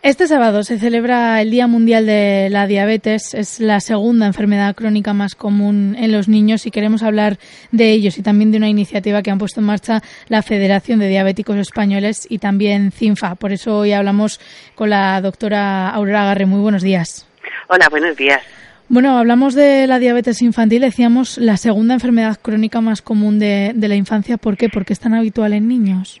Este sábado se celebra el Día Mundial de la Diabetes. Es la segunda enfermedad crónica más común en los niños y queremos hablar de ellos y también de una iniciativa que han puesto en marcha la Federación de Diabéticos Españoles y también CINFA. Por eso hoy hablamos con la doctora Aurora Garre. Muy buenos días. Hola, buenos días. Bueno, hablamos de la diabetes infantil. Decíamos la segunda enfermedad crónica más común de, de la infancia. ¿Por qué? Porque es tan habitual en niños.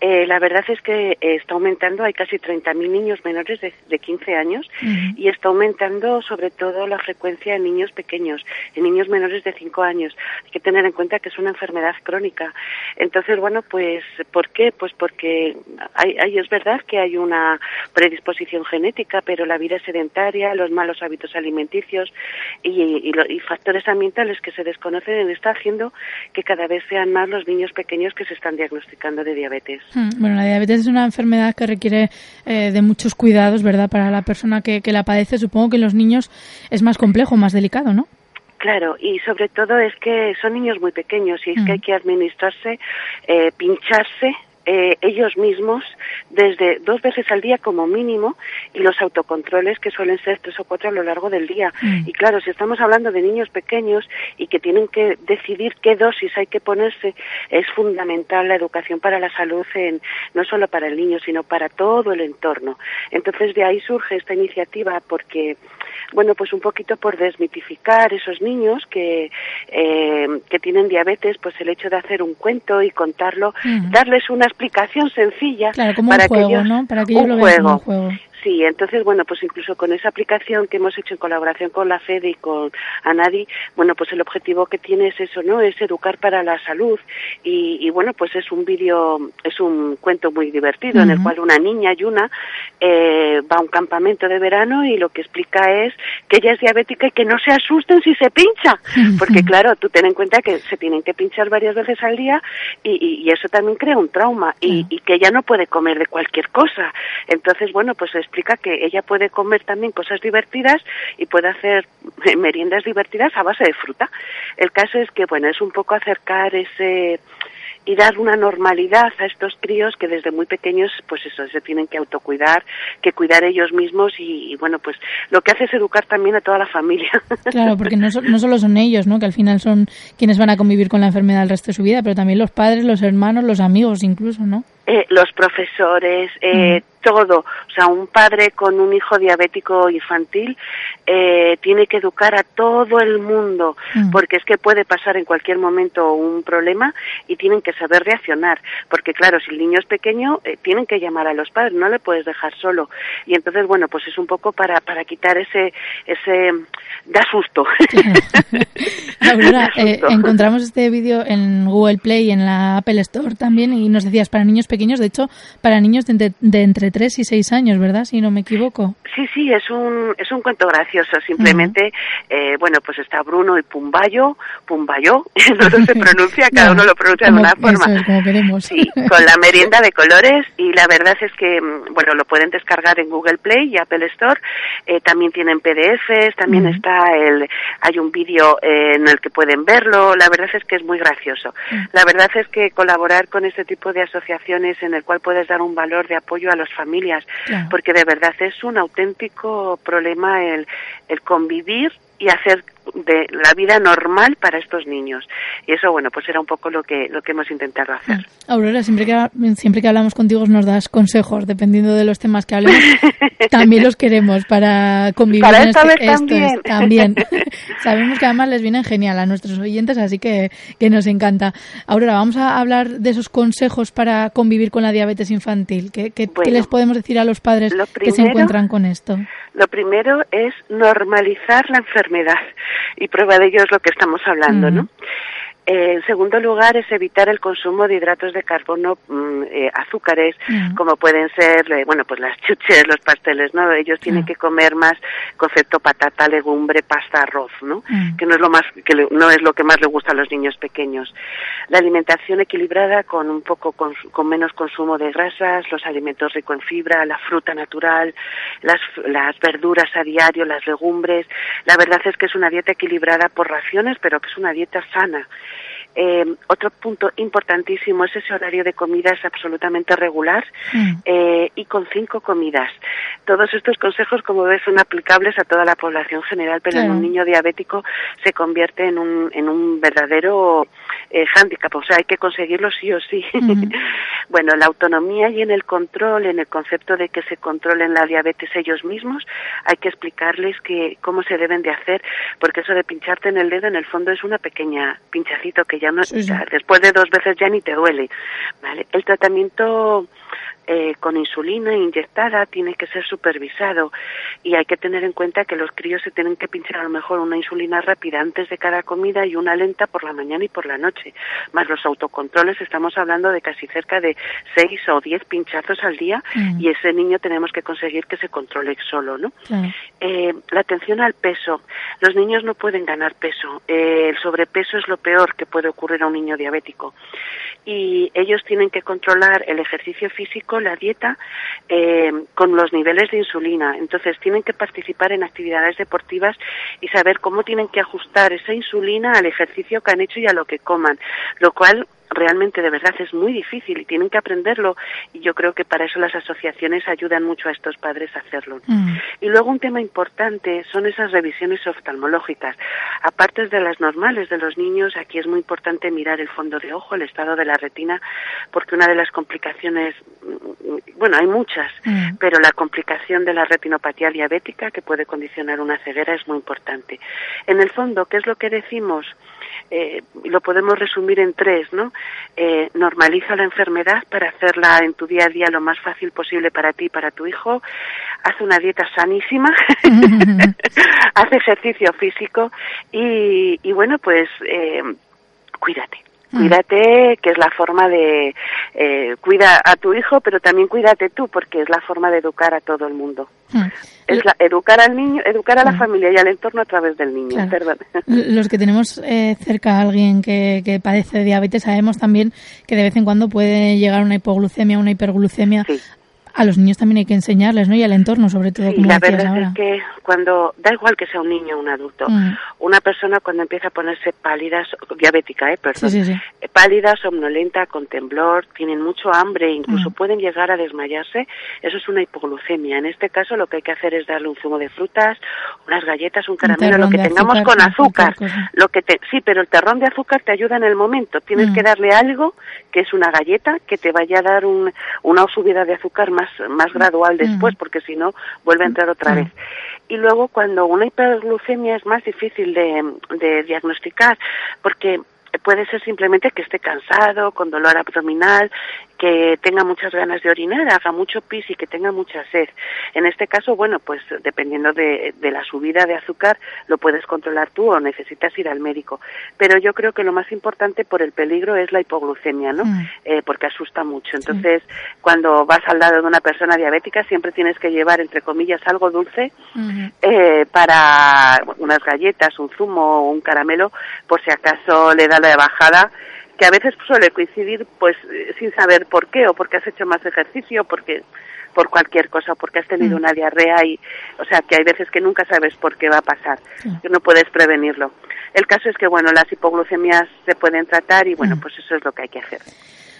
Eh, la verdad es que eh, está aumentando, hay casi 30.000 niños menores de, de 15 años y está aumentando sobre todo la frecuencia en niños pequeños, en niños menores de 5 años. Hay que tener en cuenta que es una enfermedad crónica. Entonces, bueno, pues, ¿por qué? Pues porque hay, hay, es verdad que hay una predisposición genética, pero la vida sedentaria, los malos hábitos alimenticios y, y, y factores ambientales que se desconocen está haciendo que cada vez sean más los niños pequeños que se están diagnosticando de diabetes. Hmm, bueno, la diabetes es una enfermedad que requiere eh, de muchos cuidados, ¿verdad? Para la persona que, que la padece, supongo que en los niños es más complejo, más delicado, ¿no? Claro, y sobre todo es que son niños muy pequeños y es que hay que administrarse, eh, pincharse eh, ellos mismos desde dos veces al día como mínimo y los autocontroles que suelen ser tres o cuatro a lo largo del día. Mm. Y claro, si estamos hablando de niños pequeños y que tienen que decidir qué dosis hay que ponerse, es fundamental la educación para la salud en, no solo para el niño, sino para todo el entorno. Entonces de ahí surge esta iniciativa porque bueno, pues un poquito por desmitificar esos niños que, eh, que tienen diabetes, pues el hecho de hacer un cuento y contarlo, darles una explicación sencilla claro, como para un juego, que ellos, ¿no? Para que ellos un lo juego. como un juego. Sí, entonces, bueno, pues incluso con esa aplicación que hemos hecho en colaboración con la FED y con ANADI, bueno, pues el objetivo que tiene es eso, ¿no? Es educar para la salud y, y bueno, pues es un vídeo, es un cuento muy divertido uh -huh. en el cual una niña y una eh, va a un campamento de verano y lo que explica es que ella es diabética y que no se asusten si se pincha, porque claro, tú ten en cuenta que se tienen que pinchar varias veces al día y, y, y eso también crea un trauma y, y que ella no puede comer de cualquier cosa. Entonces, bueno, pues explica que ella puede comer también cosas divertidas y puede hacer meriendas divertidas a base de fruta. El caso es que, bueno, es un poco acercar ese y dar una normalidad a estos críos que desde muy pequeños pues eso se tienen que autocuidar que cuidar ellos mismos y, bueno pues lo que hace es educar también a toda la familia. Claro porque no, no solo son ellos no que al final son quienes van a convivir con la enfermedad el resto de su vida pero también los padres los hermanos los amigos incluso no eh, los profesores, eh, mm. todo. O sea, un padre con un hijo diabético infantil eh, tiene que educar a todo el mundo, mm. porque es que puede pasar en cualquier momento un problema y tienen que saber reaccionar. Porque claro, si el niño es pequeño, eh, tienen que llamar a los padres, no le puedes dejar solo. Y entonces, bueno, pues es un poco para, para quitar ese, ese, da susto. Eh, encontramos este vídeo en Google Play y en la Apple Store también y nos decías para niños pequeños, de hecho, para niños de entre, de entre 3 y 6 años, ¿verdad? Si no me equivoco. Sí, sí, es un, es un cuento gracioso. Simplemente, uh -huh. eh, bueno, pues está Bruno y Pumbayo, Pumbayo, no se pronuncia, cada uno lo pronuncia como, de una forma. Es, como queremos. Sí, con la merienda de colores y la verdad es que, bueno, lo pueden descargar en Google Play y Apple Store. Eh, también tienen PDFs, también uh -huh. está el, hay un vídeo eh, en el que pueden verlo. La verdad es que es muy gracioso. Uh -huh. La verdad es que colaborar con este tipo de asociaciones en el cual puedes dar un valor de apoyo a las familias, claro. porque de verdad es un auténtico problema el, el convivir y hacer de la vida normal para estos niños. Y eso, bueno, pues era un poco lo que, lo que hemos intentado hacer. Aurora, siempre que, siempre que hablamos contigo nos das consejos, dependiendo de los temas que hablemos. también los queremos para convivir para esta este, vez también. Sabemos que además les vienen genial a nuestros oyentes, así que, que nos encanta. Aurora, vamos a hablar de esos consejos para convivir con la diabetes infantil. ¿Qué, qué, bueno, ¿qué les podemos decir a los padres primero, que se encuentran con esto? Lo primero es normalizar la enfermedad y prueba de ello es lo que estamos hablando. ¿no? Eh, en segundo lugar, es evitar el consumo de hidratos de carbono, mm, eh, azúcares, mm. como pueden ser, eh, bueno, pues las chuches, los pasteles, ¿no? Ellos tienen que comer más concepto patata, legumbre, pasta, arroz, ¿no? Que no es lo más, que no es lo que más le gusta a los niños pequeños. La alimentación equilibrada con un poco con, menos consumo de grasas, los alimentos ricos en fibra, la fruta natural, las, las verduras a diario, las legumbres. La verdad es que es una dieta equilibrada por raciones, pero que es una dieta sana. Eh, otro punto importantísimo es ese horario de comidas absolutamente regular mm. eh, y con cinco comidas. Todos estos consejos, como ves, son aplicables a toda la población general, pero en un niño diabético se convierte en un, en un verdadero eh, hándicap, o sea, hay que conseguirlo sí o sí. bueno, la autonomía y en el control, en el concepto de que se controlen la diabetes ellos mismos, hay que explicarles que cómo se deben de hacer, porque eso de pincharte en el dedo en el fondo es una pequeña pinchacito que ya no, después de dos veces ya ni te duele, ¿vale? El tratamiento eh, con insulina inyectada tiene que ser supervisado y hay que tener en cuenta que los críos se tienen que pinchar a lo mejor una insulina rápida antes de cada comida y una lenta por la mañana y por la noche. Más los autocontroles, estamos hablando de casi cerca de seis o diez pinchazos al día mm. y ese niño tenemos que conseguir que se controle solo, ¿no? Eh, la atención al peso. Los niños no pueden ganar peso. Eh, el sobrepeso es lo peor que puede ocurrir a un niño diabético y ellos tienen que controlar el ejercicio físico, la dieta, eh, con los niveles de insulina. Entonces tienen que participar en actividades deportivas y saber cómo tienen que ajustar esa insulina al ejercicio que han hecho y a lo que coman, lo cual realmente de verdad es muy difícil y tienen que aprenderlo y yo creo que para eso las asociaciones ayudan mucho a estos padres a hacerlo. Mm. Y luego un tema importante son esas revisiones oftalmológicas. Aparte de las normales de los niños, aquí es muy importante mirar el fondo de ojo, el estado de la retina, porque una de las complicaciones, mm, bueno, hay muchas, mm. pero la complicación de la retinopatía diabética que puede condicionar una ceguera es muy importante. En el fondo, ¿qué es lo que decimos? Eh, lo podemos resumir en tres, ¿no? Eh, normaliza la enfermedad para hacerla en tu día a día lo más fácil posible para ti y para tu hijo. Haz una dieta sanísima, haz ejercicio físico y, y bueno, pues eh, cuídate. Cuídate, que es la forma de eh, cuida a tu hijo, pero también cuídate tú, porque es la forma de educar a todo el mundo. Mm. Es la, educar al niño, educar a la mm. familia y al entorno a través del niño. Perdón. Los que tenemos eh, cerca a alguien que, que padece diabetes sabemos también que de vez en cuando puede llegar una hipoglucemia, una hiperglucemia a los niños también hay que enseñarles, ¿no? Y al entorno, sobre todo, como la verdad es que cuando, da igual que sea un niño o un adulto, mm. una persona cuando empieza a ponerse pálida, diabética, ¿eh? Perdón, eh, pálida, somnolenta, con temblor, tienen mucho hambre, incluso mm. pueden llegar a desmayarse, eso es una hipoglucemia. En este caso lo que hay que hacer es darle un zumo de frutas, unas galletas, un caramelo, lo que tengamos con azúcar. Lo que te, sí, pero el terrón de azúcar te ayuda en el momento. Tienes mm. que darle algo que es una galleta que te vaya a dar un, una subida de azúcar más más, gradual después, porque si no vuelve a entrar otra vez. Y luego cuando una hiperglucemia es más difícil de, de diagnosticar, porque puede ser simplemente que esté cansado, con dolor abdominal, que tenga muchas ganas de orinar, haga mucho pis y que tenga mucha sed. En este caso, bueno, pues dependiendo de, la subida de azúcar, lo puedes controlar tú o necesitas ir al médico. Pero yo creo que lo más importante por el peligro es la hipoglucemia, ¿no? Mm. Eh, porque asusta mucho. Entonces, cuando vas al lado de una persona diabética, siempre tienes que llevar, entre comillas, algo dulce eh, para unas galletas, un zumo o un caramelo, por si acaso le da la bajada que a veces suele coincidir pues eh, sin saber por qué o porque has hecho más ejercicio porque por cualquier cosa porque has tenido mm. una diarrea y o sea que hay veces que nunca sabes por qué va a pasar que no puedes prevenirlo el caso es que bueno las hipoglucemias se pueden tratar y bueno mm. pues eso es lo que hay que hacer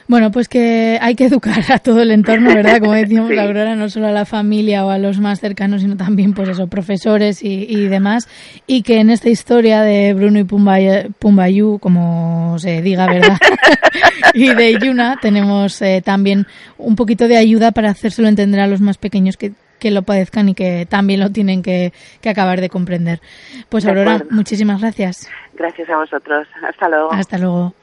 bueno, pues que hay que educar a todo el entorno, ¿verdad? Como decíamos, la Aurora, no solo a la familia o a los más cercanos, sino también, pues eso, profesores y, demás. Y que en esta historia de Bruno y Pumbayú, como se diga, ¿verdad? y de Yuna, tenemos eh, también un poquito de ayuda para hacérselo entender a los más pequeños que que lo padezcan y que también lo tienen que, que acabar de comprender. Pues Aurora, muchísimas gracias. Gracias a vosotros. Hasta luego. Hasta luego.